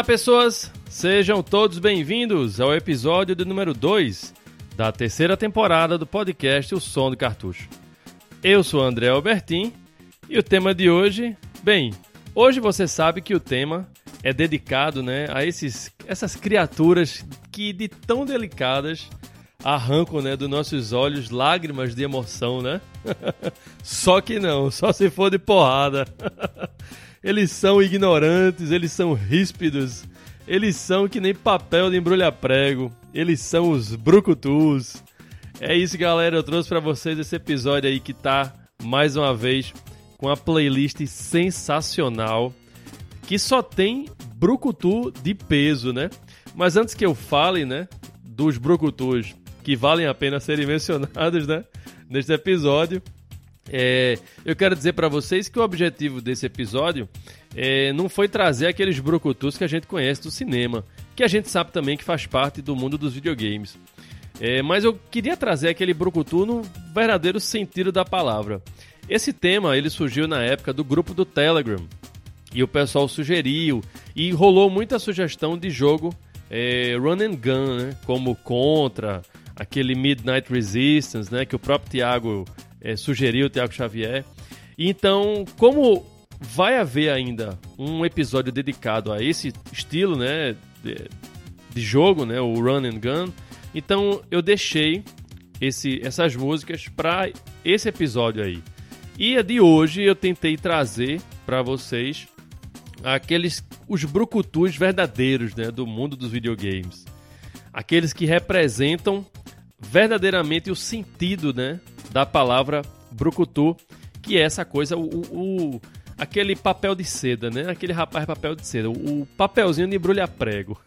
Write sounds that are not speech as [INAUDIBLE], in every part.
Olá, pessoas! Sejam todos bem-vindos ao episódio de número 2 da terceira temporada do podcast O Som do Cartucho. Eu sou André Albertin e o tema de hoje, bem, hoje você sabe que o tema é dedicado, né, a esses essas criaturas que de tão delicadas arrancam, né, dos nossos olhos lágrimas de emoção, né? [LAUGHS] só que não, só se for de porrada. [LAUGHS] eles são ignorantes, eles são ríspidos, eles são que nem papel de embrulhar prego, eles são os brucutus. É isso, galera, eu trouxe para vocês esse episódio aí que tá mais uma vez com a playlist sensacional que só tem brucutu de peso, né? Mas antes que eu fale, né, dos brucutus que valem a pena serem [LAUGHS] mencionados, né, neste episódio, é, eu quero dizer para vocês que o objetivo desse episódio é, não foi trazer aqueles brucutus que a gente conhece do cinema, que a gente sabe também que faz parte do mundo dos videogames. É, mas eu queria trazer aquele brucutu no verdadeiro sentido da palavra. Esse tema ele surgiu na época do grupo do Telegram e o pessoal sugeriu e rolou muita sugestão de jogo é, run and gun, né? como Contra, aquele Midnight Resistance, né? que o próprio Thiago é, sugeriu, o Thiago Xavier. Então, como vai haver ainda um episódio dedicado a esse estilo né, de, de jogo, né, o Run and Gun, então eu deixei esse, essas músicas para esse episódio aí. E a de hoje eu tentei trazer para vocês aqueles os brucutus verdadeiros né, do mundo dos videogames. Aqueles que representam verdadeiramente o sentido né, da palavra brucutu, que é essa coisa, o, o, aquele papel de seda, né? Aquele rapaz papel de seda, o, papelzinho de embrulhar prego.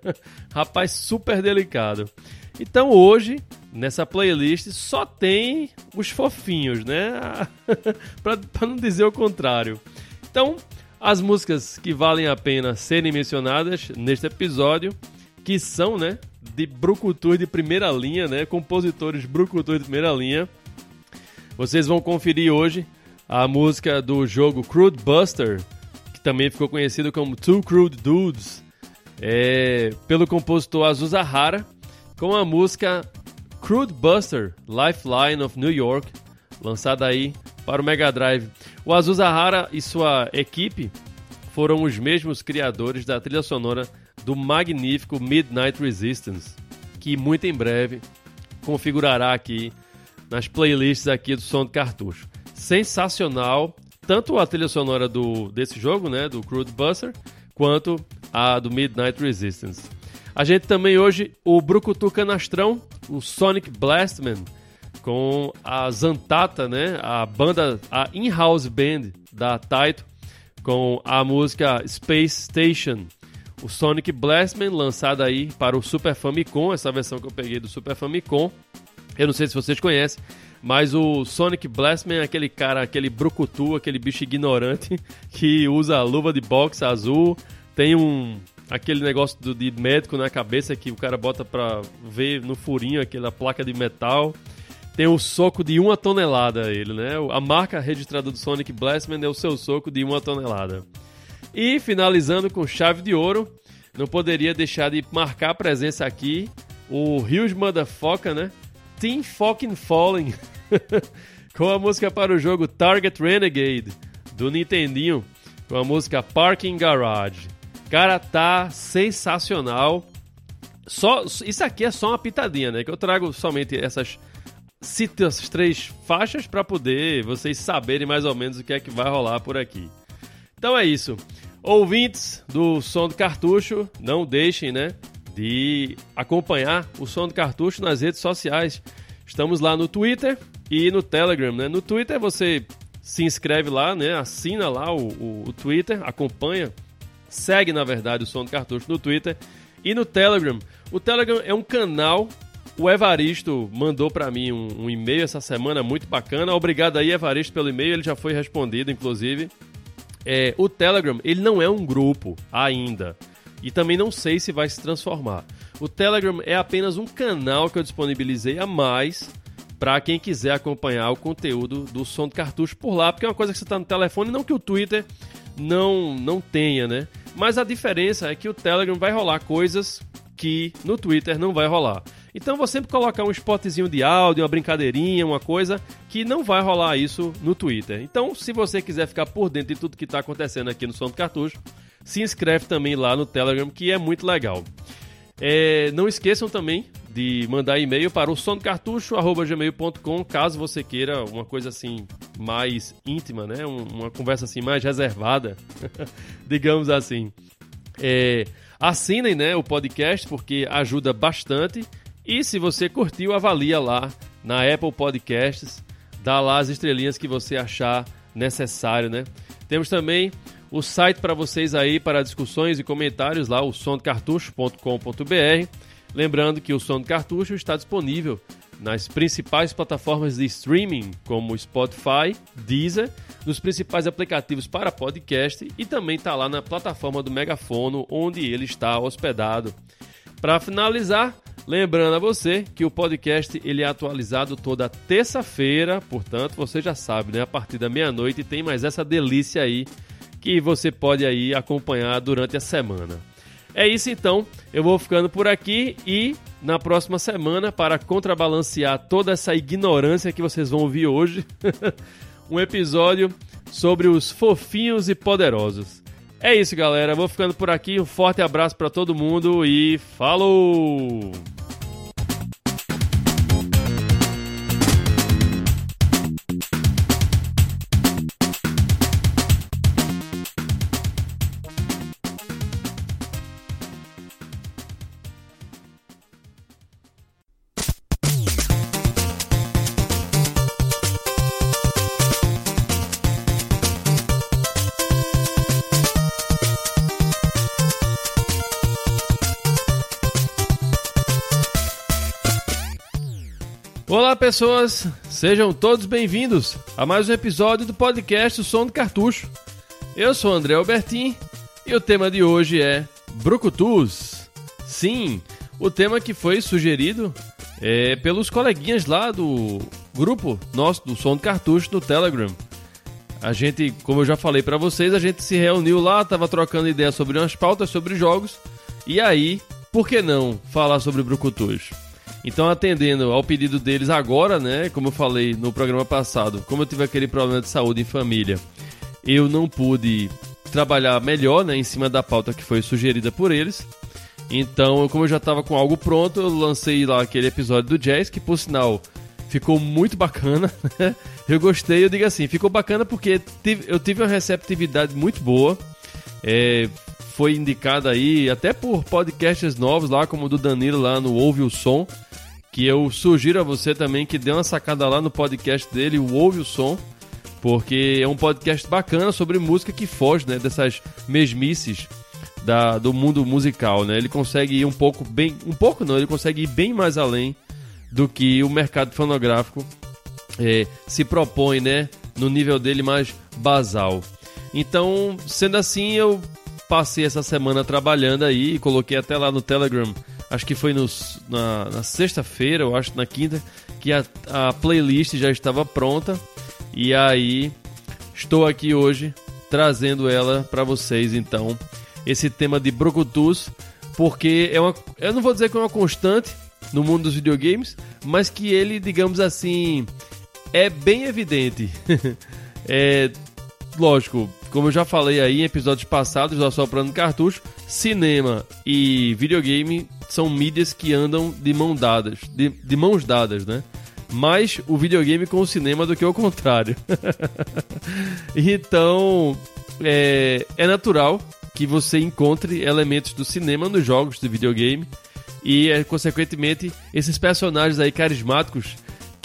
[LAUGHS] rapaz super delicado. Então hoje, nessa playlist, só tem os fofinhos, né? [LAUGHS] para não dizer o contrário. Então, as músicas que valem a pena serem mencionadas neste episódio, que são, né, de brucutus de primeira linha, né, compositores brucutus de primeira linha. Vocês vão conferir hoje a música do jogo Crude Buster, que também ficou conhecido como Two Crude Dudes, é, pelo compositor Azusa Hara, com a música Crude Buster Lifeline of New York, lançada aí para o Mega Drive. O Azusa Hara e sua equipe foram os mesmos criadores da trilha sonora do magnífico Midnight Resistance, que muito em breve configurará aqui nas playlists aqui do Som do Cartucho. Sensacional, tanto a trilha sonora do, desse jogo, né, do Crude Buster, quanto a do Midnight Resistance. A gente também hoje o Brucutu Canastrão, o Sonic Blastman, com a Zantata, né? A banda, a in-house band da Taito, com a música Space Station. O Sonic Blastman, lançado aí para o Super Famicom, essa versão que eu peguei do Super Famicom. Eu não sei se vocês conhecem, mas o Sonic Blastman é aquele cara, aquele brucutu, aquele bicho ignorante [LAUGHS] que usa luva de boxe azul, tem um aquele negócio do, de médico na cabeça que o cara bota pra ver no furinho aquela placa de metal tem o soco de uma tonelada ele, né? A marca registrada do Sonic Blastman é o seu soco de uma tonelada. E finalizando com chave de ouro, não poderia deixar de marcar presença aqui o Huge Motherfucker, né? Team Fucking Falling, [LAUGHS] com a música para o jogo Target Renegade do Nintendinho, com a música Parking Garage. Cara, tá sensacional. Só isso aqui é só uma pitadinha, né? Que eu trago somente essas cite as três faixas para poder vocês saberem mais ou menos o que é que vai rolar por aqui. Então é isso. Ouvintes do Som do Cartucho, não deixem, né, de acompanhar o Som do Cartucho nas redes sociais. Estamos lá no Twitter e no Telegram, né? No Twitter você se inscreve lá, né? Assina lá o, o, o Twitter, acompanha, segue na verdade o Som do Cartucho no Twitter e no Telegram. O Telegram é um canal o Evaristo mandou para mim um, um, e-mail essa semana muito bacana. Obrigado aí, Evaristo, pelo e-mail. Ele já foi respondido, inclusive. É, o Telegram, ele não é um grupo ainda. E também não sei se vai se transformar. O Telegram é apenas um canal que eu disponibilizei a mais para quem quiser acompanhar o conteúdo do som do cartucho por lá, porque é uma coisa que você está no telefone, não que o Twitter não não tenha, né? Mas a diferença é que o Telegram vai rolar coisas que no Twitter não vai rolar. Então vou sempre colocar um spotzinho de áudio, uma brincadeirinha, uma coisa que não vai rolar isso no Twitter. Então, se você quiser ficar por dentro de tudo que está acontecendo aqui no Som do Cartucho, se inscreve também lá no Telegram, que é muito legal. É, não esqueçam também de mandar e-mail para o sondocartucho.gmail.com caso você queira uma coisa assim mais íntima, né? uma conversa assim mais reservada, [LAUGHS] digamos assim. É, assinem né, o podcast porque ajuda bastante e se você curtiu, avalia lá na Apple Podcasts, dá lá as estrelinhas que você achar necessário, né? Temos também o site para vocês aí para discussões e comentários lá, o sondocartucho.com.br. Lembrando que o Som do Cartucho está disponível nas principais plataformas de streaming, como Spotify, Deezer, nos principais aplicativos para podcast e também está lá na plataforma do Megafono, onde ele está hospedado. Para finalizar, lembrando a você que o podcast ele é atualizado toda terça-feira, portanto você já sabe, né? A partir da meia-noite tem mais essa delícia aí que você pode aí acompanhar durante a semana. É isso então, eu vou ficando por aqui e na próxima semana, para contrabalancear toda essa ignorância que vocês vão ouvir hoje, [LAUGHS] um episódio sobre os fofinhos e poderosos. É isso, galera. Vou ficando por aqui. Um forte abraço para todo mundo e falou! Pessoas! Sejam todos bem-vindos a mais um episódio do podcast O Som do Cartucho. Eu sou André Albertin e o tema de hoje é Brucutus. Sim, o tema que foi sugerido é, pelos coleguinhas lá do grupo nosso do Som do Cartucho no Telegram. A gente, como eu já falei para vocês, a gente se reuniu lá, tava trocando ideias sobre umas pautas sobre jogos e aí, por que não falar sobre Brucutus? Então, atendendo ao pedido deles agora, né? Como eu falei no programa passado, como eu tive aquele problema de saúde em família, eu não pude trabalhar melhor, né? Em cima da pauta que foi sugerida por eles. Então, como eu já estava com algo pronto, eu lancei lá aquele episódio do Jazz, que por sinal ficou muito bacana. [LAUGHS] Né? eu gostei, eu digo assim, ficou bacana porque eu tive uma receptividade muito boa. É, foi indicada aí até por podcasts novos lá, como o do Danilo lá no Ouve o Som que eu sugiro a você também que dê uma sacada lá no podcast dele, o Ouve o Som, porque é um podcast bacana sobre música que foge né, dessas mesmices da, do mundo musical, né? Ele consegue ir um pouco bem, um pouco não, ele consegue ir bem mais além do que o mercado fonográfico é, se propõe, né? No nível dele mais basal. Então, sendo assim, eu passei essa semana trabalhando aí e coloquei até lá no Telegram acho que foi nos, na, na sexta-feira, eu acho na quinta, que a, a playlist já estava pronta. E aí estou aqui hoje trazendo ela para vocês, então, esse tema de Brucutus, porque é uma, eu não vou dizer que é uma constante no mundo dos videogames, mas que ele, digamos assim, é bem evidente. [LAUGHS] é, lógico, como eu já falei aí em episódios passados do Assoprando Cartucho, cinema e videogame são mídias que andam de mão dadas, de, de mãos dadas, né? Mais o videogame com o cinema do que o contrário. [LAUGHS] então, é, é natural que você encontre elementos do cinema nos jogos de videogame e, é, consequentemente, esses personagens aí carismáticos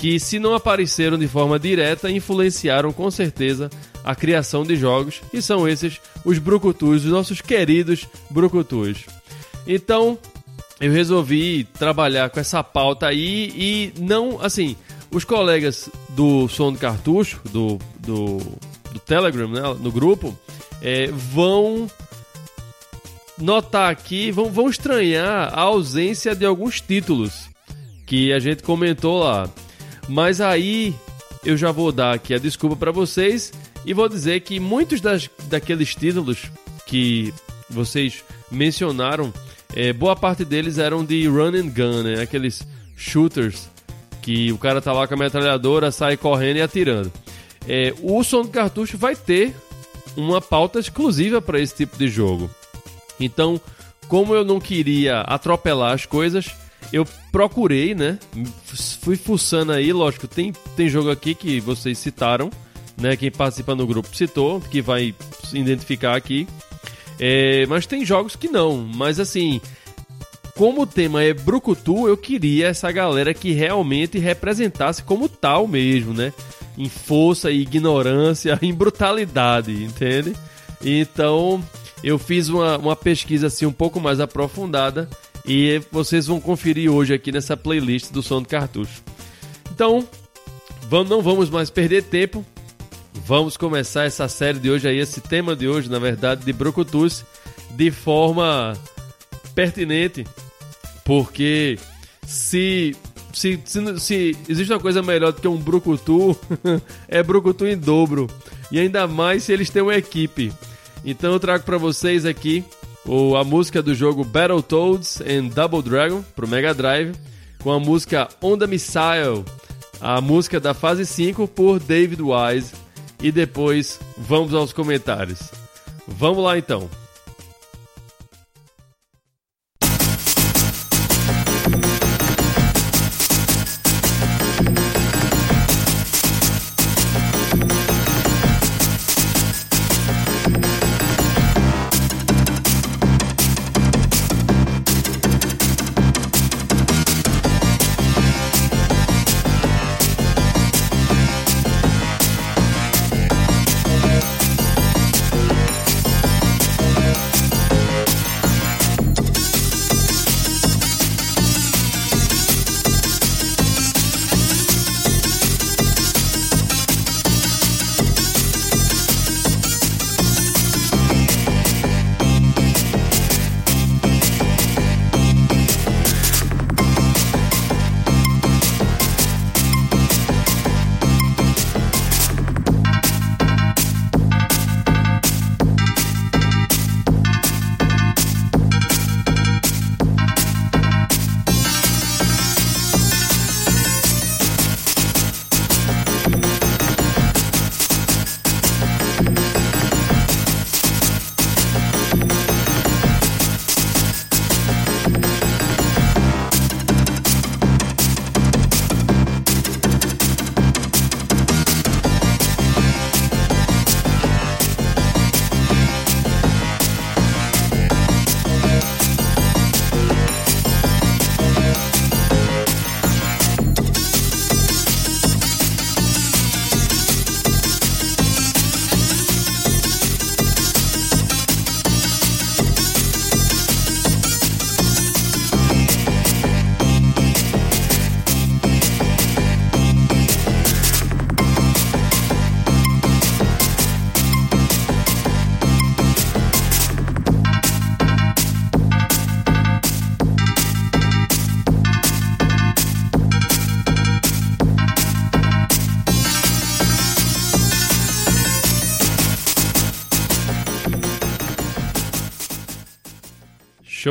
que, se não apareceram de forma direta, influenciaram com certeza a criação de jogos, e são esses os brucutus, os nossos queridos brucutus. Então, eu resolvi trabalhar com essa pauta aí e não, assim, os colegas do Som do Cartucho, do, do, do Telegram, né, no grupo, é, vão notar aqui, vão, vão estranhar a ausência de alguns títulos que a gente comentou lá. Mas aí eu já vou dar aqui a desculpa para vocês e vou dizer que muitos das, daqueles títulos que vocês mencionaram, é, boa parte deles eram de run and gun, né? Aqueles shooters que o cara tá lá com a metralhadora, sai correndo e atirando. É, o som do cartucho vai ter uma pauta exclusiva para esse tipo de jogo. Então, como eu não queria atropelar as coisas, eu procurei, né? Fui fuçando aí, lógico, tem, tem jogo aqui que vocês citaram, né? Quem participa no grupo citou, que vai identificar aqui. É, mas tem jogos que não, mas assim, como o tema é Brucutu, eu queria essa galera que realmente representasse como tal mesmo, né? Em força, ignorância, [LAUGHS] em brutalidade, entende? Então, eu fiz uma, uma pesquisa assim um pouco mais aprofundada e vocês vão conferir hoje aqui nessa playlist do Som do Cartucho. Então, vamos, não vamos mais perder tempo. Vamos começar essa série de hoje aí, esse tema de hoje, na verdade, de Brucutus, de forma pertinente, porque se se, se, se, existe uma coisa melhor do que um Brucutu, [LAUGHS] é Brucutu em dobro. E ainda mais se eles têm uma equipe. Então eu trago para vocês aqui o, a música do jogo Battletoads and Double Dragon pro Mega Drive, com a música On the Missile, a música da fase 5 por David Wise. E depois vamos aos comentários. Vamos lá então.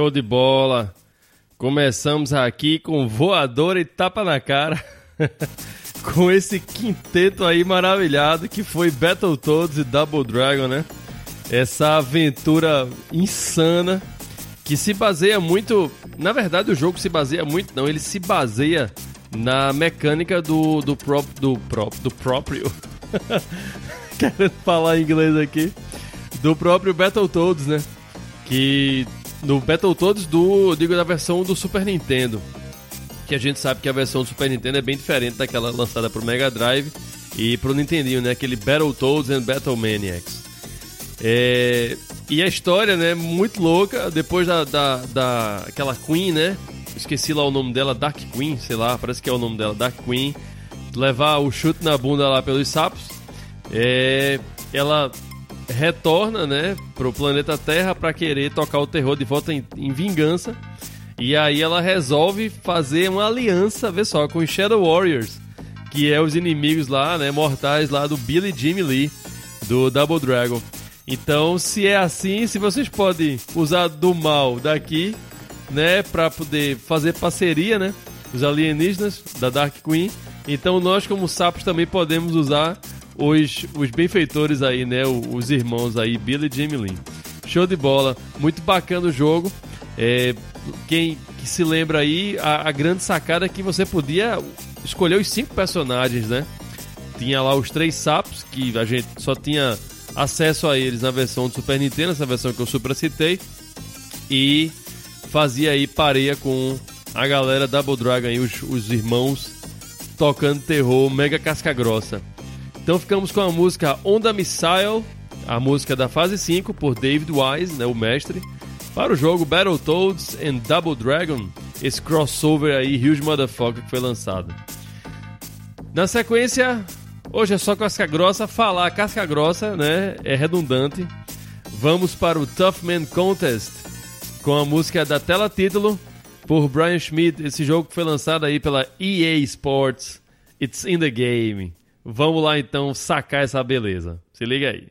Show de bola! Começamos aqui com voador e tapa na cara. [LAUGHS] com esse quinteto aí maravilhado que foi Battletoads e Double Dragon, né? Essa aventura insana que se baseia muito. Na verdade, o jogo se baseia muito, não, ele se baseia na mecânica do, do, prop, do, prop, do próprio. [LAUGHS] Querendo falar inglês aqui. Do próprio Battletoads, né? Que no Battletoads do, digo, da versão do Super Nintendo. Que a gente sabe que a versão do Super Nintendo é bem diferente daquela lançada pro Mega Drive e pro Nintendinho, né? Aquele Battletoads and Battle Maniacs. É, e a história, né? Muito louca. Depois da, da, da aquela Queen, né? Esqueci lá o nome dela, Dark Queen, sei lá, parece que é o nome dela, Dark Queen. Levar o chute na bunda lá pelos sapos. É, ela retorna, né, pro planeta Terra para querer tocar o terror de volta em, em, vingança. E aí ela resolve fazer uma aliança, vê só, com os Shadow Warriors, que é os inimigos lá, né, mortais lá do Billy Jimmy Lee, do Double Dragon. Então, se é assim, se vocês podem usar do mal daqui, né, para poder fazer parceria, né, os alienígenas da Dark Queen, então nós como sapos também podemos usar os, os benfeitores aí, né, os irmãos aí, Billy e Jamie Lynn. Show de bola, muito bacana o jogo. É, quem que se lembra aí, a, a grande sacada é que você podia escolher os cinco personagens, né? Tinha lá os três sapos, que a gente só tinha acesso a eles na versão do Super Nintendo, essa versão que eu super citei. E fazia aí pareia com a galera Double Dragon aí, os, os irmãos tocando terror mega casca grossa. Então ficamos com a música Onda Missile, a música da fase 5 por David Wise, né, o mestre, para o jogo Battletoads and Double Dragon, esse crossover aí, Huge Motherfucker, que foi lançado. Na sequência, hoje é só casca grossa, falar casca grossa, né, é redundante. Vamos para o Tough Man Contest, com a música da tela título, por Brian Schmidt, esse jogo que foi lançado aí pela EA Sports, It's in the Game. Vamos lá então sacar essa beleza. Se liga aí.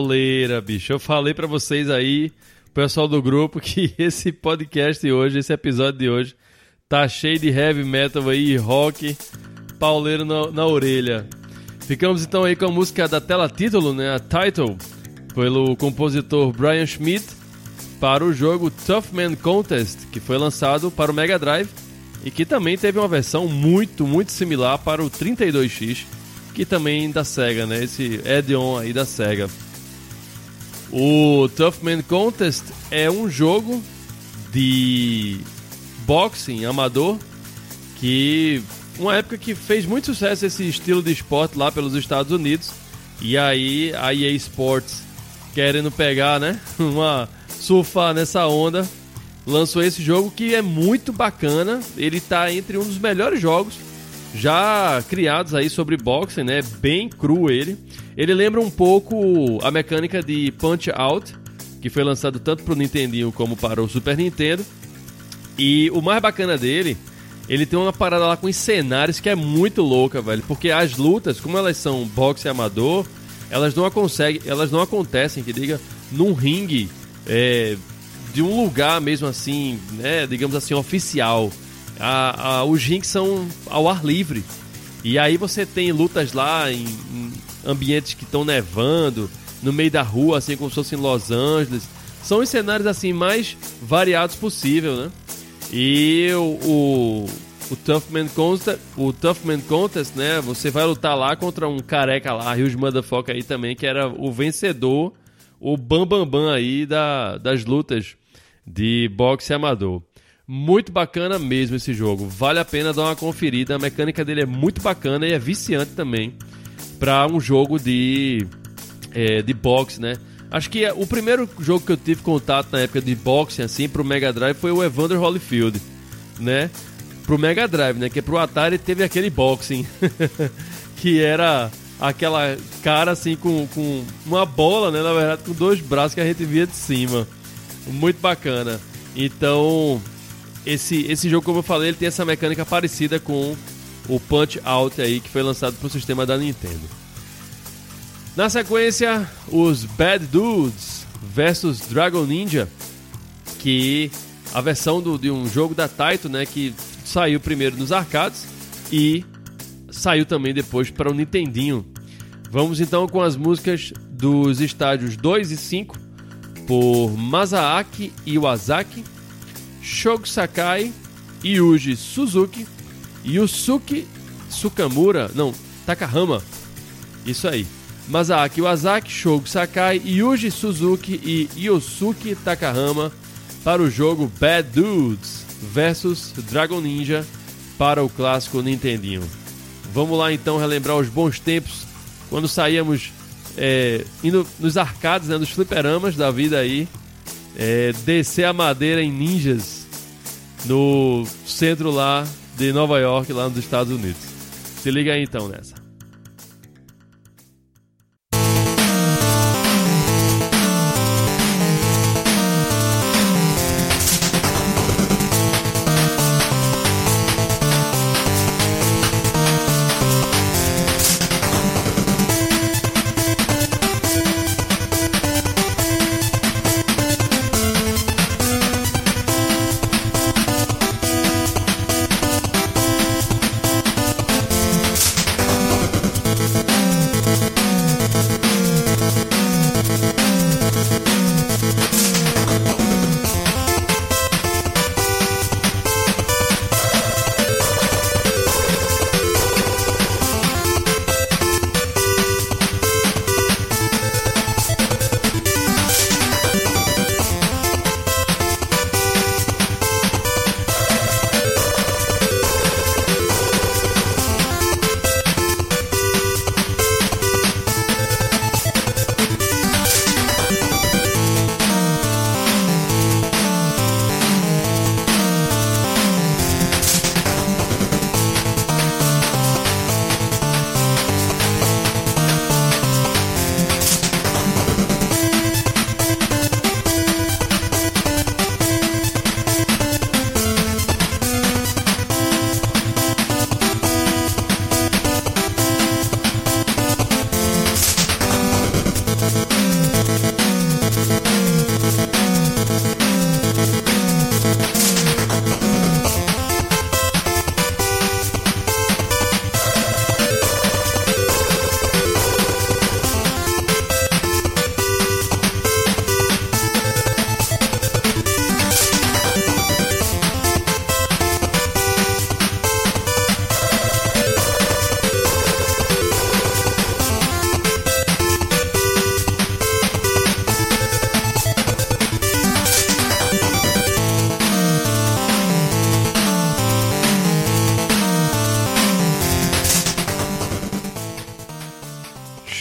Pauleira, bicho. Eu falei para vocês aí, pessoal do grupo, [LAUGHS] que esse podcast de hoje, esse episódio de hoje, tá cheio de heavy metal aí, rock, pauleiro na, na orelha. Ficamos então aí com a música da tela título, né, a Title, pelo compositor Brian Schmidt, para o jogo Tough Man Contest, que foi lançado para o Mega Drive e que também teve uma versão muito, muito similar para o 32X, que também da SEGA, né? Esse add-on aí da SEGA. O Tough Man Contest é um jogo de boxing amador que uma época que fez muito sucesso esse estilo de esporte lá pelos Estados Unidos e aí a EA Sports querendo pegar, né, [LAUGHS] uma surfar nessa onda, lançou esse jogo que é muito bacana. Ele está entre um dos melhores jogos já criados aí sobre boxing, né? Bem cru ele. Ele lembra um pouco a mecânica de Punch Out, que foi lançado tanto para o Nintendinho como para o Super Nintendo. E o mais bacana dele, ele tem uma parada lá com os cenários que é muito louca, velho. Porque as lutas, como elas são boxe amador, elas não, conseguem, elas não acontecem, que diga, num ringue é, de um lugar mesmo assim, né? Digamos assim, oficial a, a, os rings são ao ar livre. E aí você tem lutas lá em, em ambientes que estão nevando, no meio da rua, assim como se fosse em Los Angeles. São os cenários assim mais variados possível, né? E o, o, o Tough Man Contest, o Tough Man Contest, né? Você vai lutar lá contra um careca lá, Rios Motherfucker aí também, que era o vencedor, o bambambam bam, bam aí da, das lutas de boxe amador. Muito bacana mesmo esse jogo. Vale a pena dar uma conferida. A mecânica dele é muito bacana e é viciante também para um jogo de, é, de boxe, né? Acho que o primeiro jogo que eu tive contato na época de boxe assim pro Mega Drive foi o Evander Holyfield, né? pro Mega Drive, né? Que pro Atari teve aquele boxing, [LAUGHS] que era aquela cara assim com, com uma bola, né? Na verdade, com dois braços que a gente via de cima. Muito bacana. Então, esse, esse jogo, como eu falei, ele tem essa mecânica parecida com o Punch Out aí, que foi lançado pro sistema da Nintendo. Na sequência, os Bad Dudes versus Dragon Ninja, que a versão do, de um jogo da Taito, né, que saiu primeiro nos arcades e saiu também depois para o Nintendinho. Vamos então com as músicas dos estádios 2 e 5 por Masaaki Iwasaki, Shogo Sakai, Yuji Suzuki, Yusuke Sukamura, não, Takahama. Isso aí. Masaaki Iwasaki, Shogo Sakai, Yuji Suzuki e Yosuke Takahama para o jogo Bad Dudes versus Dragon Ninja para o clássico Nintendinho. Vamos lá então relembrar os bons tempos quando saíamos é, indo nos arcades, né, nos fliperamas da vida aí, é, descer a madeira em ninjas no centro lá de Nova York, lá nos Estados Unidos. Se liga aí então nessa.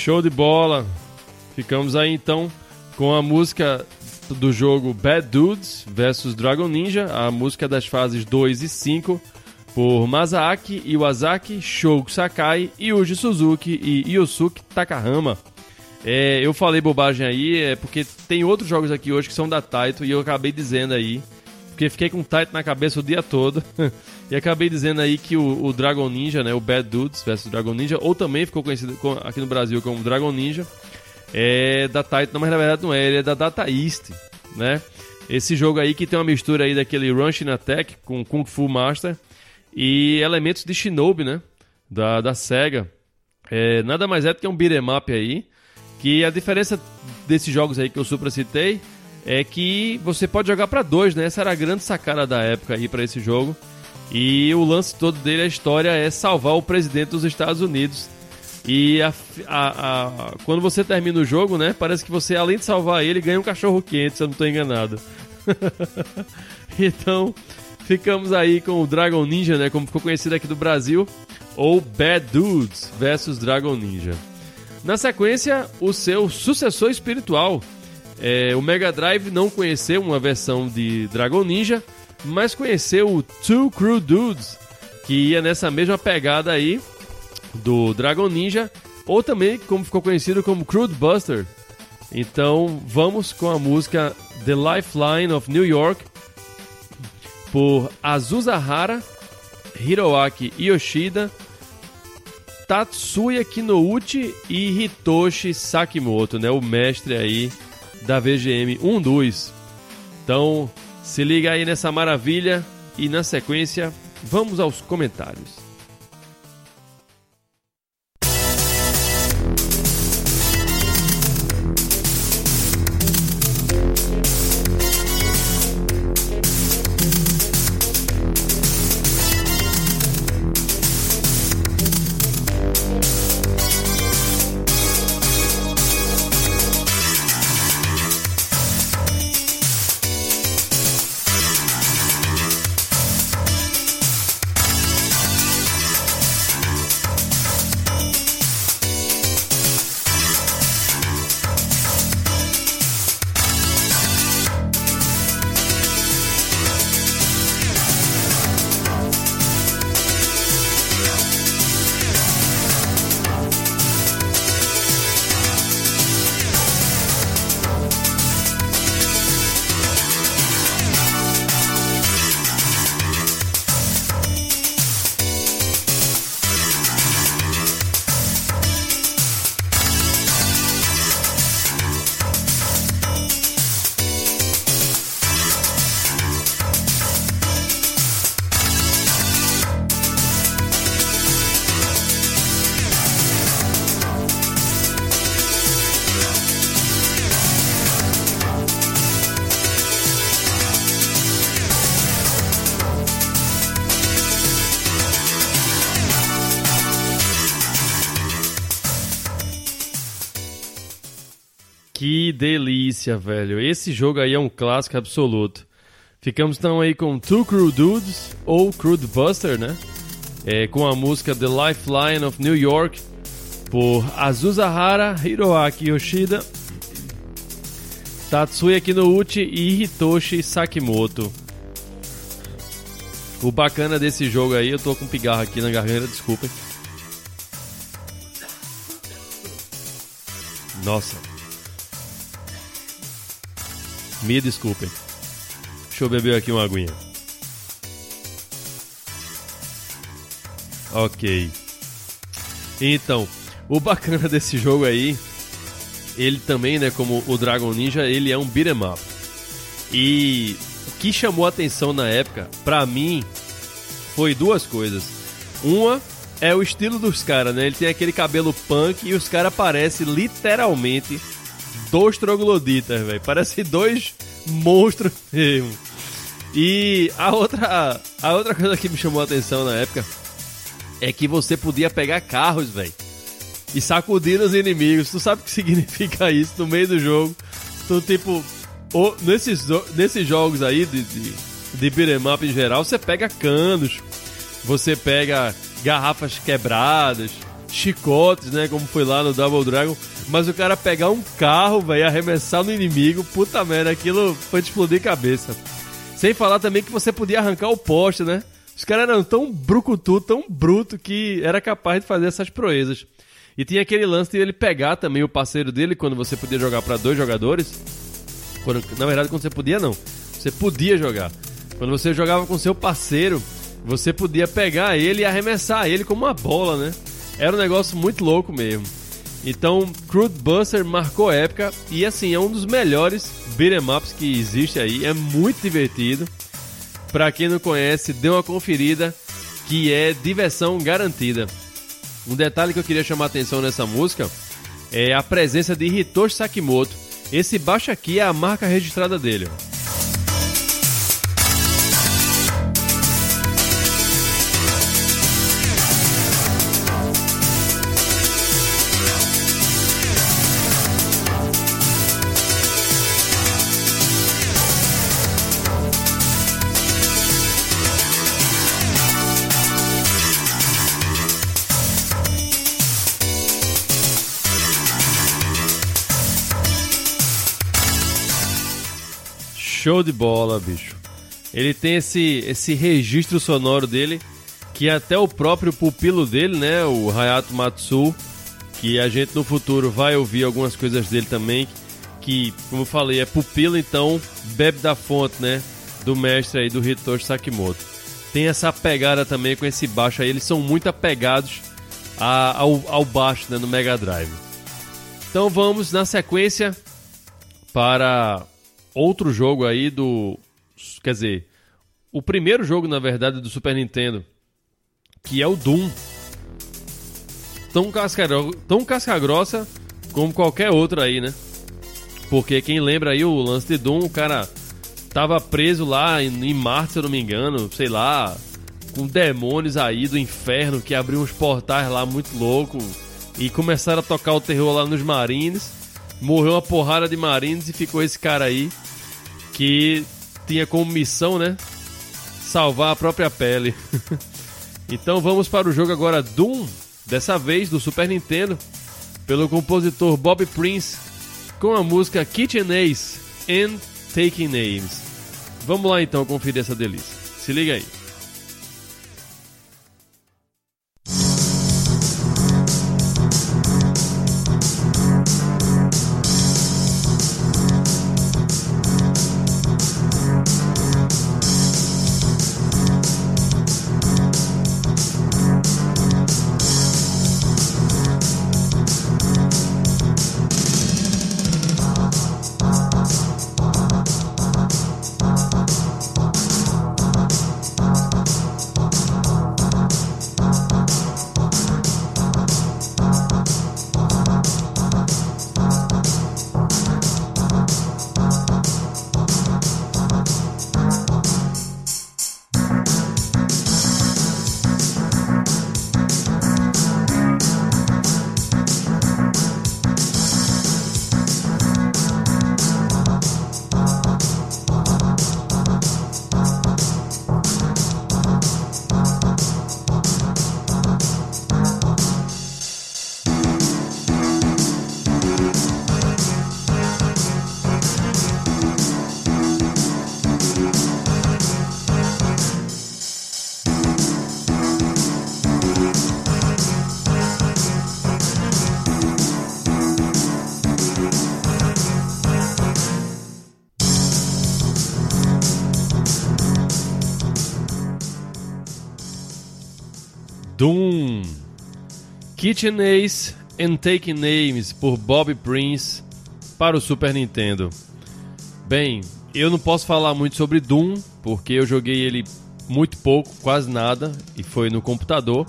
Show de bola! Ficamos aí então com a música do jogo Bad Dudes vs Dragon Ninja, a música das fases 2 e 5, por Masaaki Iwasaki, Shogo Sakai, Yuji Suzuki e Yosuke Takahama. É, eu falei bobagem aí, é porque tem outros jogos aqui hoje que são da Taito e eu acabei dizendo aí, porque fiquei com Taito na cabeça o dia todo. [LAUGHS] E acabei dizendo aí que o, o, Dragon Ninja, né, o Bad Dudes vs Dragon Ninja, ou também ficou conhecido aqui no Brasil como Dragon Ninja, é da Titan, mas na verdade não é, ele é da Data East, né? Esse jogo aí que tem uma mistura aí daquele Rushing Attack com Kung Fu Master e elementos de Shinobi, né? Da, da SEGA. É, nada mais é do que um beat'em up aí, que a diferença desses jogos aí que eu super citei é que você pode jogar para dois, né? Essa era a grande sacada da época aí para esse jogo. E o lance todo dele, a história é salvar o presidente dos Estados Unidos. E a, a, a, quando você termina o jogo, né? Parece que você, além de salvar ele, ganha um cachorro quente, se eu não estou enganado. [LAUGHS] então, ficamos aí com o Dragon Ninja, né? Como ficou conhecido aqui do Brasil. Ou Bad Dudes versus Dragon Ninja. Na sequência, o seu sucessor espiritual. É, o Mega Drive não conheceu uma versão de Dragon Ninja, mas conheceu o Two Crew Dudes, que ia nessa mesma pegada aí do Dragon Ninja, ou também como ficou conhecido como Crude Buster. Então vamos com a música The Lifeline of New York por Azusa Hara, Hiroaki Yoshida, Tatsuya Kinouchi e Hitoshi Sakimoto, né, o mestre aí da VGM 12. Então, se liga aí nessa maravilha e na sequência, vamos aos comentários. Que delícia, velho. Esse jogo aí é um clássico absoluto. Ficamos então aí com Two Crew Dudes, ou Crude Buster, né? É, com a música The Lifeline of New York, por Azusa Hara, Hiroaki Yoshida, Tatsuya Kinouchi e Hitoshi Sakimoto. O bacana desse jogo aí, eu tô com pigarro aqui na garganta, desculpem. Nossa. Me desculpem. Deixa eu beber aqui uma aguinha. Ok. Então, o bacana [LAUGHS] desse jogo aí, ele também, né, como o Dragon Ninja, ele é um beat'em up. E o que chamou a atenção na época, pra mim, foi duas coisas. Uma é o estilo dos caras, né? Ele tem aquele cabelo punk e os caras parecem literalmente dois trogloditas, velho. Parece dois monstros mesmo. E a outra, a outra coisa que me chamou a atenção na época é que você podia pegar carros, velho, e sacudir os inimigos. Tu sabe o que [LAUGHS] significa isso no meio do jogo? Tu, tipo, ou, nesses, nesses jogos aí de, de, de beat'em em geral, você pega canos, você pega garrafas quebradas, chicotes, né? Como foi lá no Double Dragon. Mas o cara pegar um carro, velho, arremessar no inimigo, puta merda, aquilo foi explodir cabeça. Sem falar também que você podia arrancar o poste, né? Os caras eram tão brucutu, tão bruto, que era capaz de fazer essas proezas. E tinha aquele lance de ele pegar também o parceiro dele quando você podia jogar para dois jogadores. Quando, na verdade, quando você podia, não. Você podia jogar. Quando você jogava com seu parceiro, você podia pegar ele e arremessar ele como uma bola, né? Era um negócio muito louco mesmo. Então, Crude Buster marcou época e assim, é um dos melhores beat'em ups que existe aí, é muito divertido. Para quem não conhece, dê uma conferida que é diversão garantida. Um detalhe que eu queria chamar a atenção nessa música é a presença de Hitoshi Sakimoto. Esse baixo aqui é a marca registrada dele. Ó. Show de bola, bicho. Ele tem esse, esse registro sonoro dele, que até o próprio pupilo dele, né, o Hayato Matsu, que a gente no futuro vai ouvir algumas coisas dele também, que, como eu falei, é pupilo, então bebe da fonte, né, do mestre aí, do Hitoshi Sakimoto. Tem essa pegada também com esse baixo aí, eles são muito apegados a, ao, ao baixo, né, no Mega Drive. Então vamos na sequência para outro jogo aí do quer dizer, o primeiro jogo, na verdade, do Super Nintendo, que é o Doom. Tão casca, tão casca grossa como qualquer outro aí, né? Porque quem lembra aí o lance de Doom, o cara tava preso lá em, Marte, se eu não me engano, sei lá, com demônios aí do inferno que abriam uns portais lá muito louco e começaram a tocar o terror lá nos Marines. Morreu uma porrada de Marines e ficou esse cara aí que tinha como missão, né? Salvar a própria pele. [LAUGHS] então vamos para o jogo agora Doom, dessa vez do Super Nintendo, pelo compositor Bob Prince, com a música Kitchen Ace and Taking Names. Vamos lá então conferir essa delícia. Se liga aí. Doom. Kitchen Ace and Taking Names por Bob Prince para o Super Nintendo. Bem, eu não posso falar muito sobre Doom porque eu joguei ele muito pouco, quase nada, e foi no computador.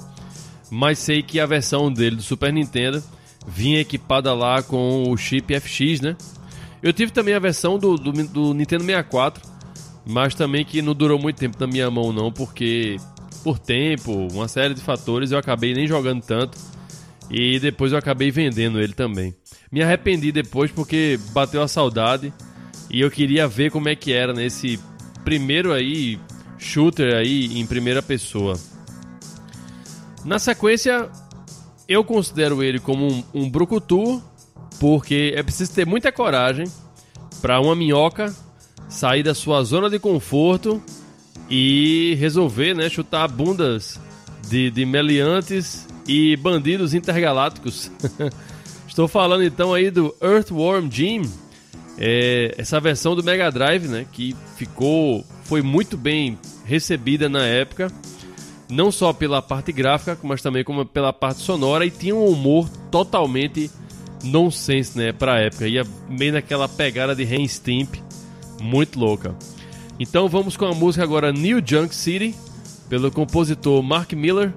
Mas sei que a versão dele do Super Nintendo vinha equipada lá com o chip FX, né? Eu tive também a versão do, do, do Nintendo 64, mas também que não durou muito tempo na minha mão não, porque por tempo, uma série de fatores, eu acabei nem jogando tanto. E depois eu acabei vendendo ele também. Me arrependi depois porque bateu a saudade e eu queria ver como é que era nesse primeiro aí shooter aí em primeira pessoa. Na sequência, eu considero ele como um, um brucutu, porque é preciso ter muita coragem para uma minhoca sair da sua zona de conforto e resolver né, chutar bundas de, de meliantes e bandidos intergalácticos. [LAUGHS] Estou falando então aí do Earthworm Jim, é, essa versão do Mega Drive, né, que ficou, foi muito bem recebida na época, não só pela parte gráfica, mas também como pela parte sonora e tinha um humor totalmente nonsense, né, para época, ia meio naquela pegada de Rain Stimp, muito louca. Então vamos com a música agora New Junk City, pelo compositor Mark Miller,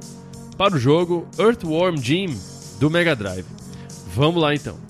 para o jogo Earthworm Jim do Mega Drive. Vamos lá então.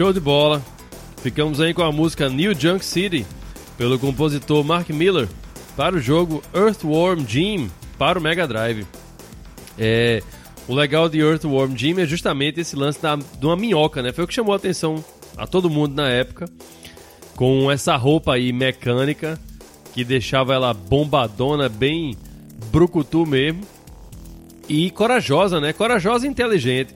Show de bola. Ficamos aí com a música New Junk City, pelo compositor Mark Miller, para o jogo Earthworm Jim, para o Mega Drive. É, o legal de Earthworm Jim é justamente esse lance da, de uma minhoca, né? Foi o que chamou a atenção a todo mundo na época, com essa roupa aí mecânica, que deixava ela bombadona, bem brucutu mesmo, e corajosa, né? Corajosa e inteligente.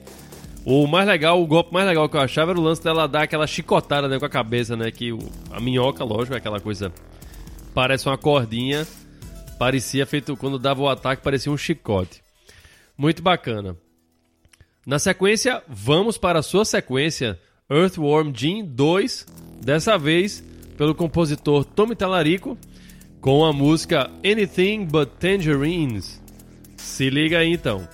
O mais legal, o golpe mais legal que eu achava era o lance dela dar aquela chicotada né, com a cabeça, né? Que o, a minhoca, lógico, é aquela coisa. Parece uma cordinha. Parecia feito. Quando dava o ataque, parecia um chicote. Muito bacana. Na sequência, vamos para a sua sequência Earthworm Jim 2, dessa vez pelo compositor Tommy Talarico, com a música Anything But Tangerines. Se liga aí então.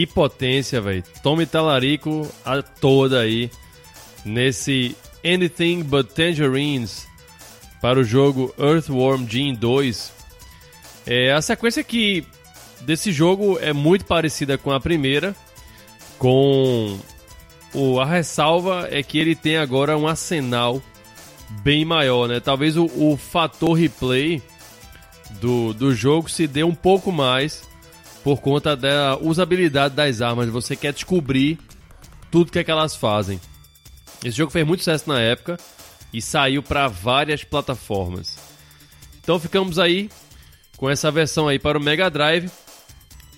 Que potência, velho. Tome talarico a toda aí nesse Anything But Tangerines para o jogo Earthworm Jim 2. É, a sequência que desse jogo é muito parecida com a primeira, com o, a ressalva é que ele tem agora um arsenal bem maior, né? Talvez o, o fator replay do, do jogo se dê um pouco mais por conta da usabilidade das armas. Você quer descobrir tudo que, é que elas fazem. Esse jogo fez muito sucesso na época e saiu para várias plataformas. Então ficamos aí com essa versão aí para o Mega Drive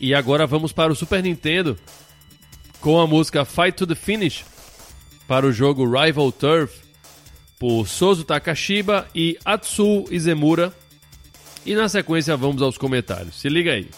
e agora vamos para o Super Nintendo com a música Fight to the Finish para o jogo Rival Turf por Sozu Takashiba e Atsu Izemura. E na sequência vamos aos comentários. Se liga aí.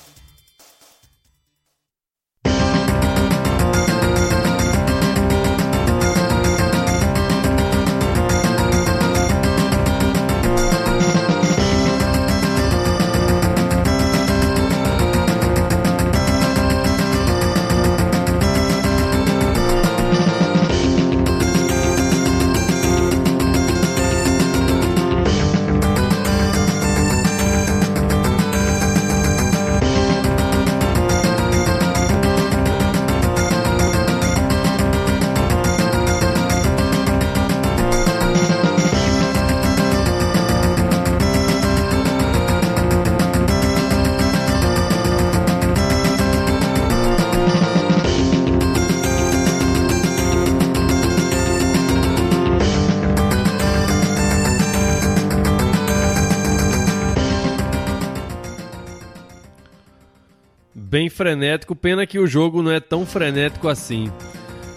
Frenético. Pena que o jogo não é tão frenético assim.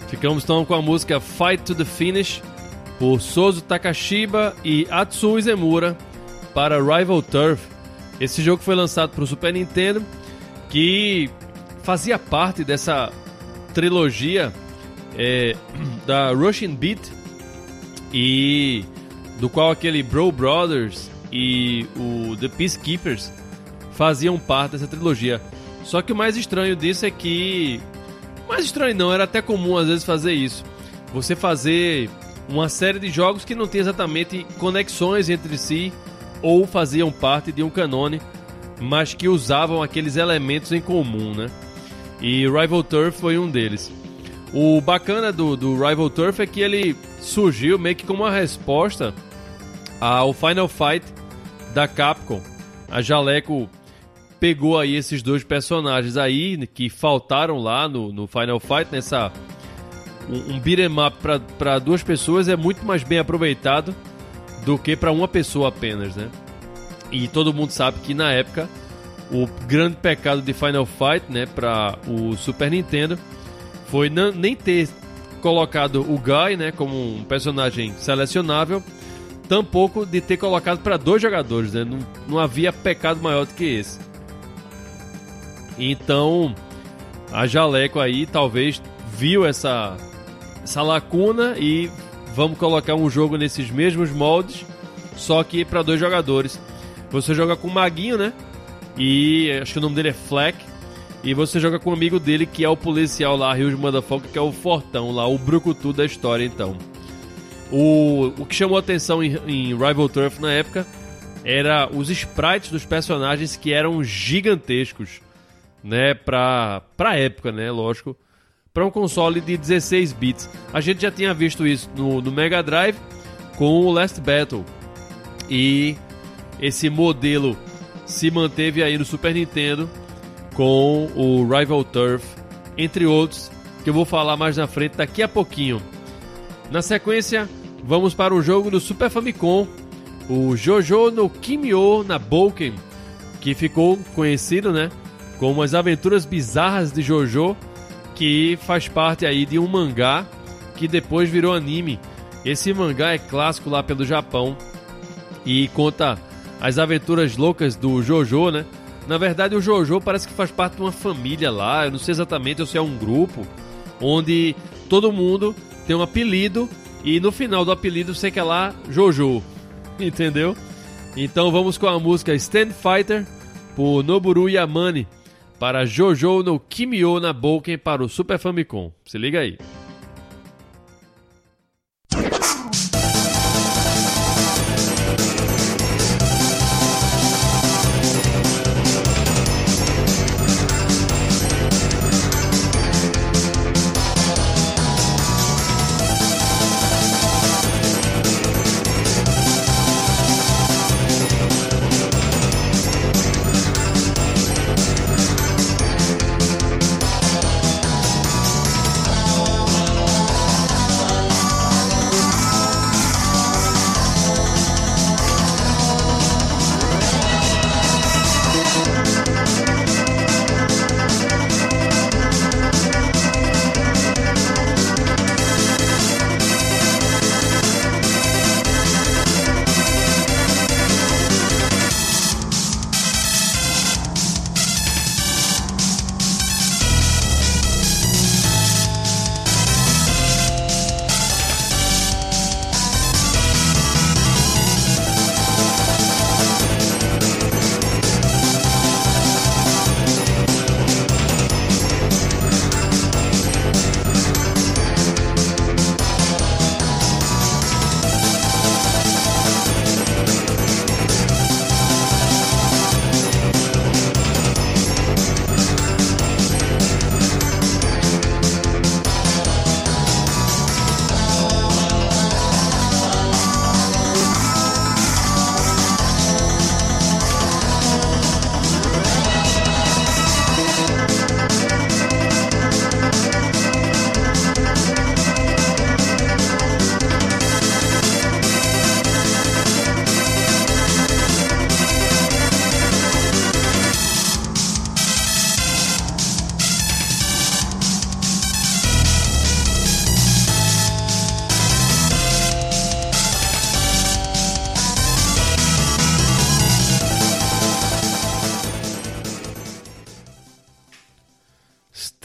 Ficamos então com a música Fight to the Finish por Sozo Takashiba e Atsu Izemura para Rival Turf. Esse jogo foi lançado para o Super Nintendo, que fazia parte dessa trilogia é, [CLEARS THROAT] da Russian Beat e do qual aquele Bro Brothers e o The Peacekeepers faziam parte dessa trilogia. Só que o mais estranho disso é que. Mais estranho não, era até comum às vezes fazer isso. Você fazer uma série de jogos que não tem exatamente conexões entre si ou faziam parte de um canone, mas que usavam aqueles elementos em comum, né? E Rival Turf foi um deles. O bacana do, do Rival Turf é que ele surgiu meio que como uma resposta ao Final Fight da Capcom. A Jaleco pegou aí esses dois personagens aí que faltaram lá no, no Final Fight nessa um, um beat'em up para duas pessoas é muito mais bem aproveitado do que para uma pessoa apenas, né? E todo mundo sabe que na época o grande pecado de Final Fight, né, para o Super Nintendo foi nem ter colocado o Guy, né, como um personagem selecionável, tampouco de ter colocado para dois jogadores, né? Não, não havia pecado maior do que esse. Então, a Jaleco aí talvez viu essa essa lacuna e vamos colocar um jogo nesses mesmos moldes, só que para dois jogadores. Você joga com o Maguinho, né? E acho que o nome dele é Fleck. E você joga com um amigo dele que é o policial lá, Rio de Motherfucker, que é o Fortão lá, o brucutu da história então. O, o que chamou atenção em, em Rival Turf na época era os sprites dos personagens que eram gigantescos, né, pra, pra época, né, lógico para um console de 16 bits. A gente já tinha visto isso no, no Mega Drive com o Last Battle. E esse modelo se manteve aí no Super Nintendo com o Rival Turf, entre outros, que eu vou falar mais na frente daqui a pouquinho. Na sequência, vamos para o jogo do Super Famicom, o Jojo no Kimio na Boken, que ficou conhecido, né, como as aventuras bizarras de Jojo que faz parte aí de um mangá que depois virou anime. Esse mangá é clássico lá pelo Japão e conta as aventuras loucas do Jojo, né? Na verdade, o Jojo parece que faz parte de uma família lá, eu não sei exatamente se é um grupo, onde todo mundo tem um apelido e no final do apelido você quer lá Jojo, [LAUGHS] entendeu? Então vamos com a música Stand Fighter por Noburu Yamane para Jojo no Kimio na Boken para o Super Famicom. Se liga aí.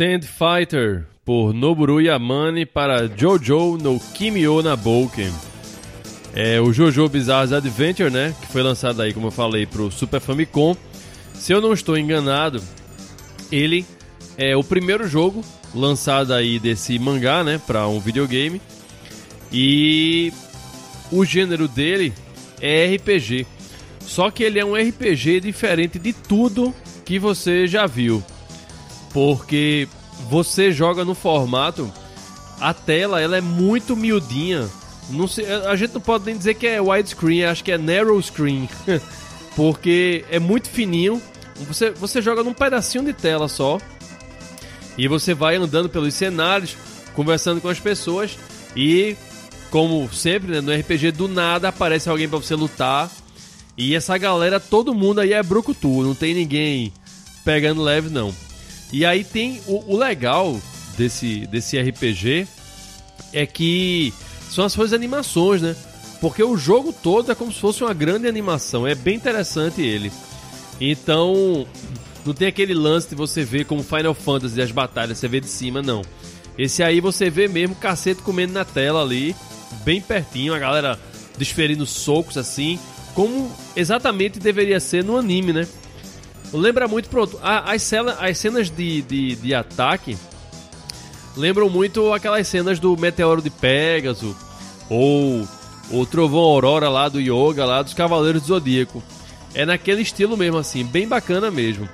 Stand Fighter por Noburu Yamane para Jojo no Kimio Naboken. É o Jojo Bizarre Adventure, né? Que foi lançado aí, como eu falei, pro Super Famicom. Se eu não estou enganado, ele é o primeiro jogo lançado aí desse mangá, né? Para um videogame. E o gênero dele é RPG. Só que ele é um RPG diferente de tudo que você já viu porque você joga no formato a tela ela é muito miudinha. Não sei, a gente não pode nem dizer que é widescreen, acho que é narrow screen, [LAUGHS] porque é muito fininho. Você, você joga num pedacinho de tela só e você vai andando pelos cenários, conversando com as pessoas e como sempre, né, no RPG do nada aparece alguém para você lutar. E essa galera, todo mundo aí é brucutu, não tem ninguém pegando leve não. E aí tem o, o legal desse, desse RPG é que são as suas animações, né? Porque o jogo todo é como se fosse uma grande animação. É bem interessante ele. Então, não tem aquele lance de você ver como Final Fantasy as batalhas, você vê de cima, não. Esse aí você vê mesmo cacete comendo na tela ali, bem pertinho, a galera desferindo socos assim, como exatamente deveria ser no anime, né? Lembra muito, pronto, as, cenas, as cenas de, de, de ataque lembram muito aquelas cenas do Meteoro de Pégaso ou o Trovão Aurora lá do Yoga, lá dos Cavaleiros do Zodíaco. É naquele estilo mesmo, assim, bem bacana mesmo.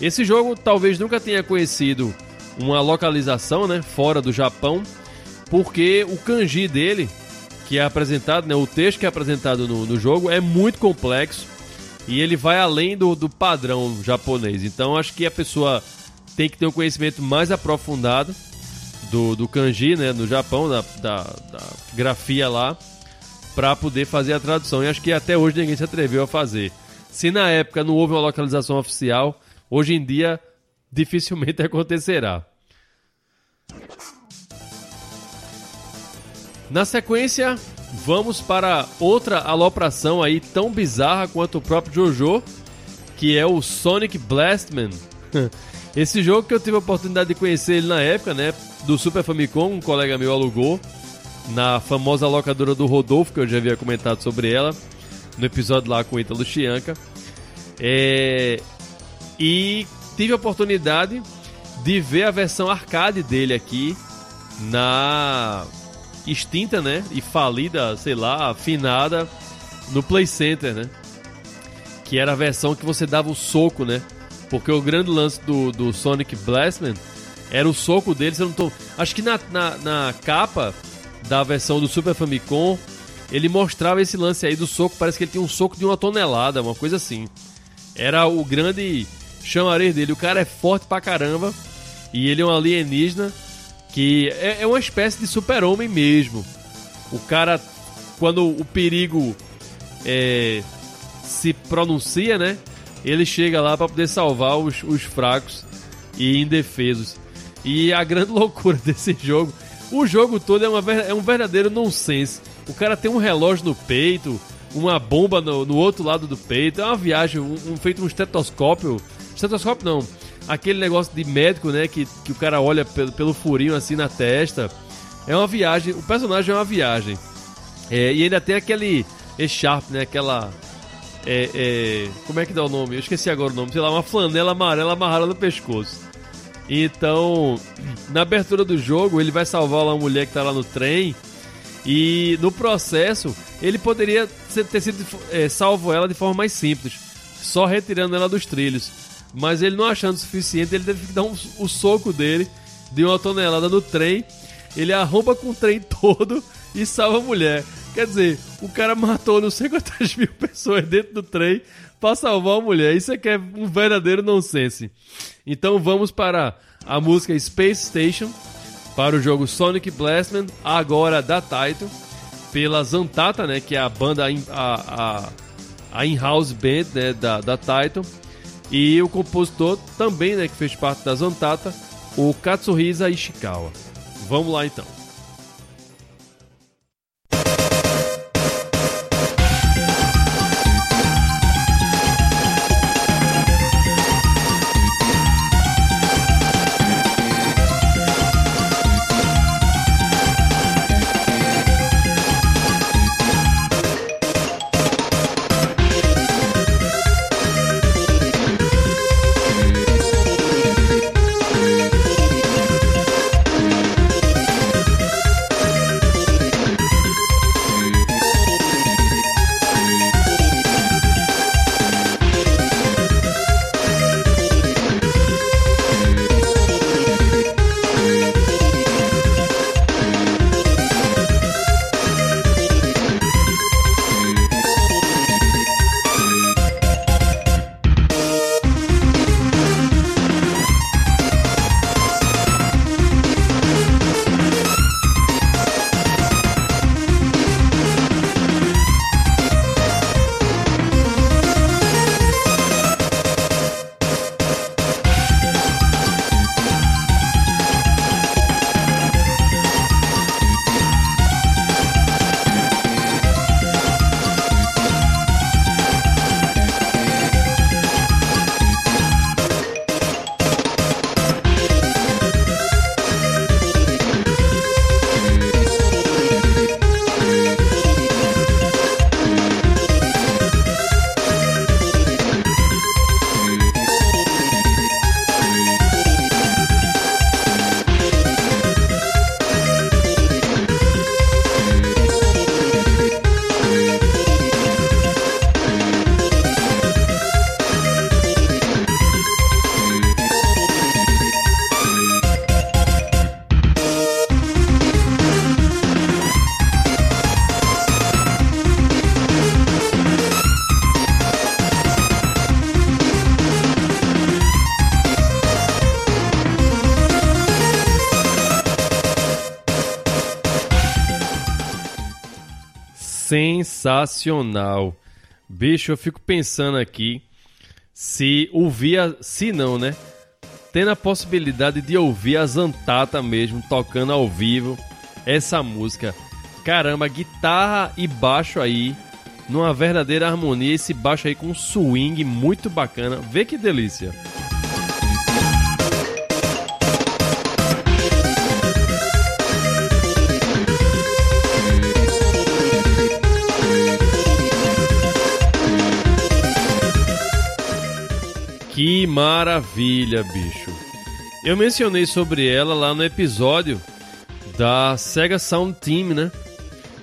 Esse jogo talvez nunca tenha conhecido uma localização, né, fora do Japão, porque o kanji dele, que é apresentado, né, o texto que é apresentado no, no jogo, é muito complexo e ele vai além do, do padrão japonês. Então acho que a pessoa tem que ter um conhecimento mais aprofundado do, do kanji, né, no Japão, da, da, da grafia lá, para poder fazer a tradução. E acho que até hoje ninguém se atreveu a fazer. Se na época não houve uma localização oficial, hoje em dia [LAUGHS] dificilmente acontecerá. Na sequência, vamos para outra alopração aí tão bizarra quanto o próprio Jojo, que é o Sonic Blastman. [LAUGHS] Esse jogo que eu tive a oportunidade de conhecer ele na época, né, do Super Famicom, um colega meu alugou na famosa locadora do Rodolfo, que eu já havia comentado sobre ela no episódio lá com o Ítalo Chianca. É... E tive a oportunidade de ver a versão arcade dele aqui na extinta, né? E falida, sei lá, afinada no Play Center, né? Que era a versão que você dava o soco, né? Porque o grande lance do, do Sonic Blastman era o soco dele. Você não tô... Acho que na, na, na capa da versão do Super Famicom ele mostrava esse lance aí do soco. Parece que ele tinha um soco de uma tonelada, uma coisa assim. Era o grande chamarês dele. O cara é forte pra caramba. E ele é um alienígena que é, é uma espécie de super-homem mesmo. O cara, quando o perigo é, se pronuncia, né? Ele chega lá para poder salvar os, os fracos e indefesos. E a grande [LAUGHS] loucura desse jogo, o jogo todo é, uma, é um verdadeiro nonsense. O cara tem um relógio no peito, uma bomba no, no outro lado do peito, é uma viagem, um, um feito um estetoscópio. Estetoscópio não, aquele negócio de médico, né? Que, que o cara olha pelo, pelo furinho assim na testa. É uma viagem, o personagem é uma viagem. É, e ainda tem aquele E-Sharp, né? Aquela. É, é, como é que dá o nome? Eu esqueci agora o nome. Sei lá, uma flanela amarela amarrada no pescoço. Então, na abertura do jogo, ele vai salvar uma mulher que tá lá no trem. E no processo, ele poderia ter sido é, salvo ela de forma mais simples, só retirando ela dos trilhos. Mas ele não achando o suficiente, ele teve que dar um, o soco dele de uma tonelada no trem. Ele arromba com o trem [LAUGHS] todo e salva a mulher. Quer dizer, o cara matou não sei quantas [LAUGHS] mil pessoas dentro do trem para salvar a mulher. Isso é que é um verdadeiro nonsense. Então vamos para a música Space Station para o jogo Sonic Blastman, agora da Taito, pela Zantata, né, que é a banda, a, a, a in-house band né, da, da Taito. E o compositor também, né, que fez parte da Zantata, o Katsuhisa Ishikawa. Vamos lá então. Sensacional. Bicho, eu fico pensando aqui se ouvir, se não, né? Tendo a possibilidade de ouvir a Zantata mesmo tocando ao vivo essa música. Caramba, guitarra e baixo aí numa verdadeira harmonia, esse baixo aí com swing muito bacana. Vê que delícia. Que maravilha, bicho. Eu mencionei sobre ela lá no episódio da Sega Sound Team, né?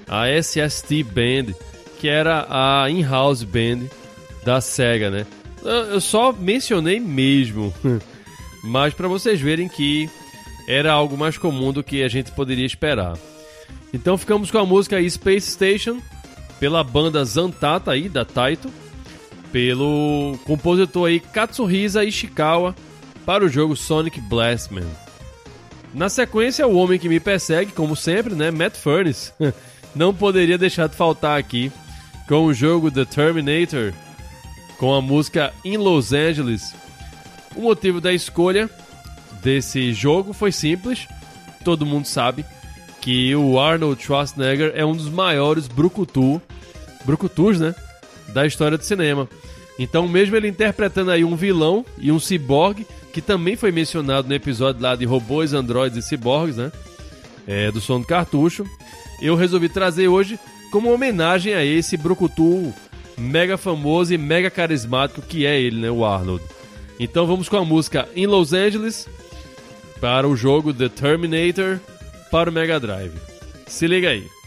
A SST Band, que era a in-house band da Sega, né? Eu só mencionei mesmo, [LAUGHS] mas para vocês verem que era algo mais comum do que a gente poderia esperar. Então ficamos com a música Space Station pela banda Zantata aí da Taito pelo compositor aí Katsuhisa Ishikawa para o jogo Sonic Blastman. Na sequência, o homem que me persegue, como sempre, né, Matt Furnace, [LAUGHS] não poderia deixar de faltar aqui com o jogo The Terminator, com a música In Los Angeles. O motivo da escolha desse jogo foi simples, todo mundo sabe que o Arnold Schwarzenegger é um dos maiores brucutu, brucutus, né, da história do cinema. Então, mesmo ele interpretando aí um vilão e um ciborgue, que também foi mencionado no episódio lá de robôs, androides e ciborgues, né? É, do som do cartucho, eu resolvi trazer hoje como homenagem a esse brucutu mega famoso e mega carismático que é ele, né? O Arnold. Então vamos com a música In Los Angeles para o jogo The Terminator para o Mega Drive. Se liga aí.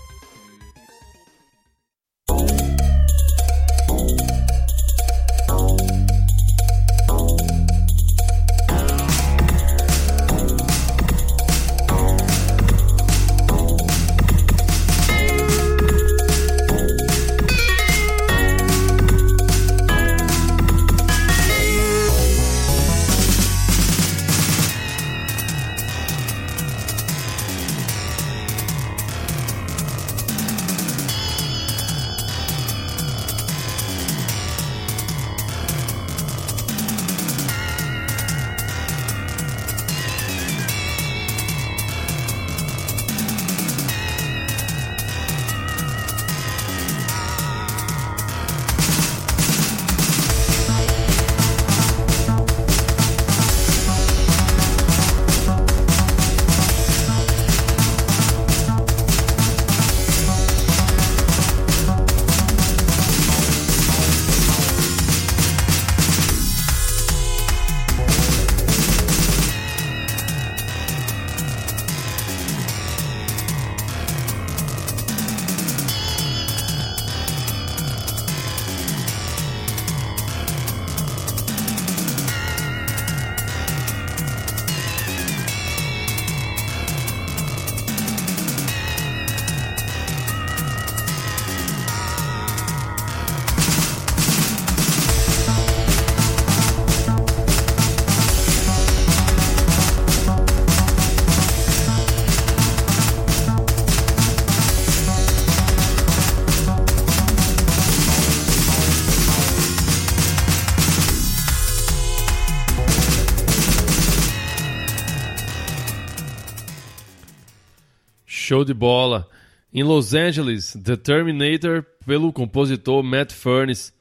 Show de bola. Em Los Angeles, The Terminator, pelo compositor Matt Furnace.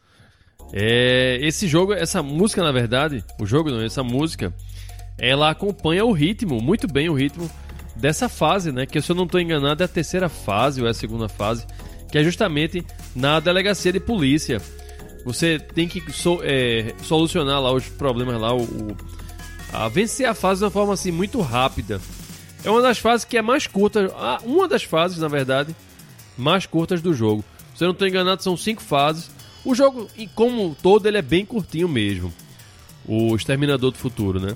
É, esse jogo, essa música, na verdade, o jogo não, essa música, ela acompanha o ritmo, muito bem o ritmo dessa fase, né? Que se eu não estou enganado é a terceira fase ou é a segunda fase, que é justamente na delegacia de polícia. Você tem que so, é, solucionar lá os problemas lá, o, o, a vencer a fase de uma forma assim muito rápida. É uma das fases que é mais curta, uma das fases, na verdade, mais curtas do jogo. Se eu não estou enganado, são cinco fases. O jogo, como todo, ele é bem curtinho mesmo. O Exterminador do Futuro, né?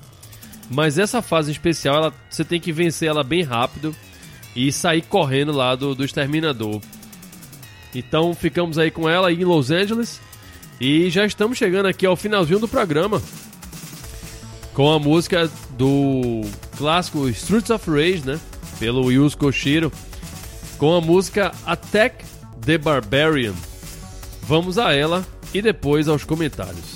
Mas essa fase especial, ela, você tem que vencer ela bem rápido e sair correndo lá do, do Exterminador. Então ficamos aí com ela em Los Angeles e já estamos chegando aqui ao finalzinho do programa com a música do clássico Streets of Rage, né? Pelo Yuzo Koshiro, com a música Attack the Barbarian. Vamos a ela e depois aos comentários.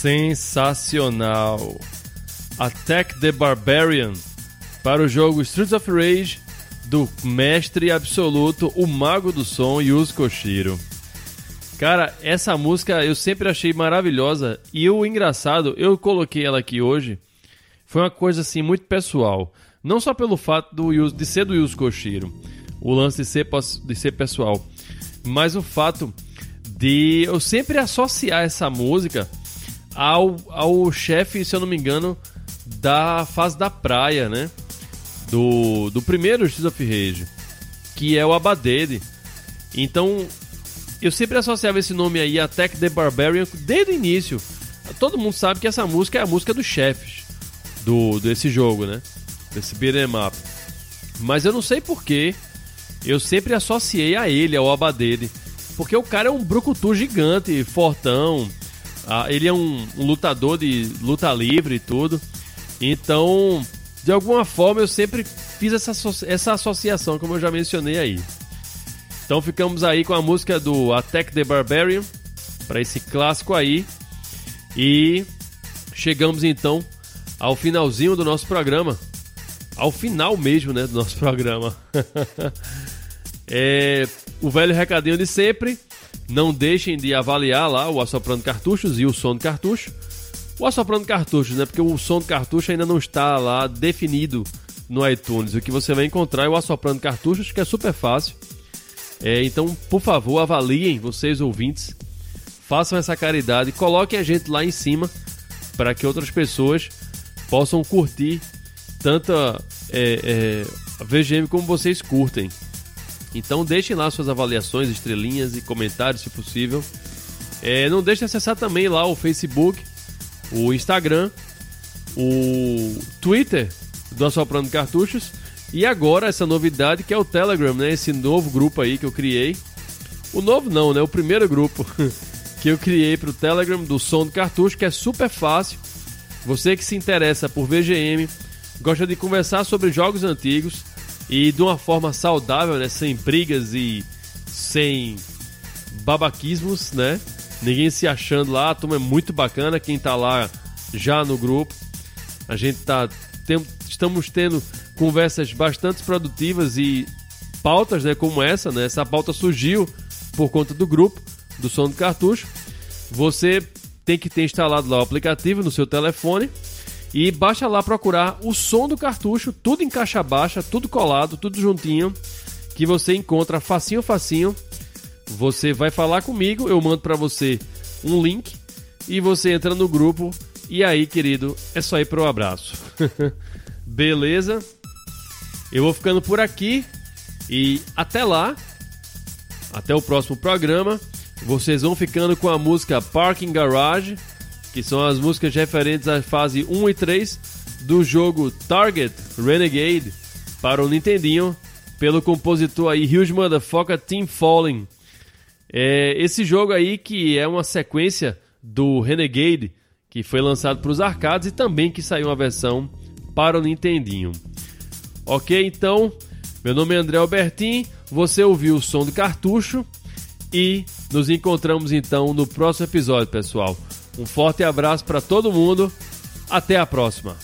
Sensacional. Attack the Barbarian para o jogo Streets of Rage do mestre absoluto, o mago do som Yuzo Koshiro. Cara, essa música eu sempre achei maravilhosa e o engraçado, eu coloquei ela aqui hoje, foi uma coisa assim muito pessoal. Não só pelo fato do de ser do Yuzo Koshiro, o lance de ser, de ser pessoal, mas o fato de eu sempre associar essa música ao, ao chefe, se eu não me engano, da fase da praia, né? Do, do primeiro Streets of Rage, que é o Abadede. Então, eu sempre associava esse nome aí, Attack the Barbarian, desde o início. Todo mundo sabe que essa música é a música dos chefes do, desse jogo, né? Desse beat'em up. Mas eu não sei porquê, eu sempre associei a ele, ao Abadede. Porque o cara é um brucutu gigante, fortão, ah, ele é um, um, lutador de luta livre e tudo. Então, de alguma forma, eu sempre fiz essa, essa associação, como eu já mencionei aí. Então, ficamos aí com a música do Attack the Barbarian, para esse clássico aí. E chegamos então ao finalzinho do nosso programa. Ao final mesmo, né, do nosso [LAUGHS] programa. é, o velho recadinho de sempre. Não deixem de avaliar lá o Assoprando Cartuchos e o Som do Cartucho. O Assoprando Cartuchos, né? Porque o som do cartucho ainda não está lá definido no iTunes. O que você vai encontrar é o Assoprando Cartuchos, que é super fácil. É, então, por favor, avaliem, vocês ouvintes. Façam essa caridade, coloquem a gente lá em cima para que outras pessoas possam curtir tanta é, é, VGM como vocês curtem. Então deixem lá suas avaliações, estrelinhas e comentários, se possível. É, não deixe de acessar também lá o Facebook, o Instagram, o Twitter do Assoprando Cartuchos. E agora essa novidade que é o Telegram, né? Esse novo grupo aí que eu criei. O novo não, né? O primeiro grupo [LAUGHS] que eu criei para o Telegram do Som do Cartucho, que é super fácil. Você que se interessa por VGM, gosta de conversar sobre jogos antigos e de uma forma saudável, né? Sem brigas e sem babaquismos, né? Ninguém se achando lá, a turma é muito bacana, quem tá lá já no grupo. A gente tá tem, estamos tendo conversas bastante produtivas e pautas, né, como essa, né? Essa pauta surgiu por conta do grupo do Som do Cartucho. Você tem que ter instalado lá o aplicativo no seu telefone e baixa lá procurar o som do cartucho, tudo em caixa baixa, tudo colado, tudo juntinho, que você encontra facinho facinho. Você vai falar comigo, eu mando para você um link e você entra no grupo e aí, querido, é só ir pro abraço. [LAUGHS] Beleza? Eu vou ficando por aqui e até lá. Até o próximo programa. Vocês vão ficando com a música Parking Garage, que são as músicas referentes à fase 1 e 3 do jogo Target Renegade para o Nintendinho, pelo compositor aí Huge Motherfucker Team Falling. É, esse jogo aí que é uma sequência do Renegade, que foi lançado para os arcades e também que saiu uma versão para o Nintendinho. Ok, então, meu nome é André Albertin, você ouviu o som do cartucho e nos encontramos então no próximo episódio, pessoal. Um forte abraço para todo mundo, até a próxima.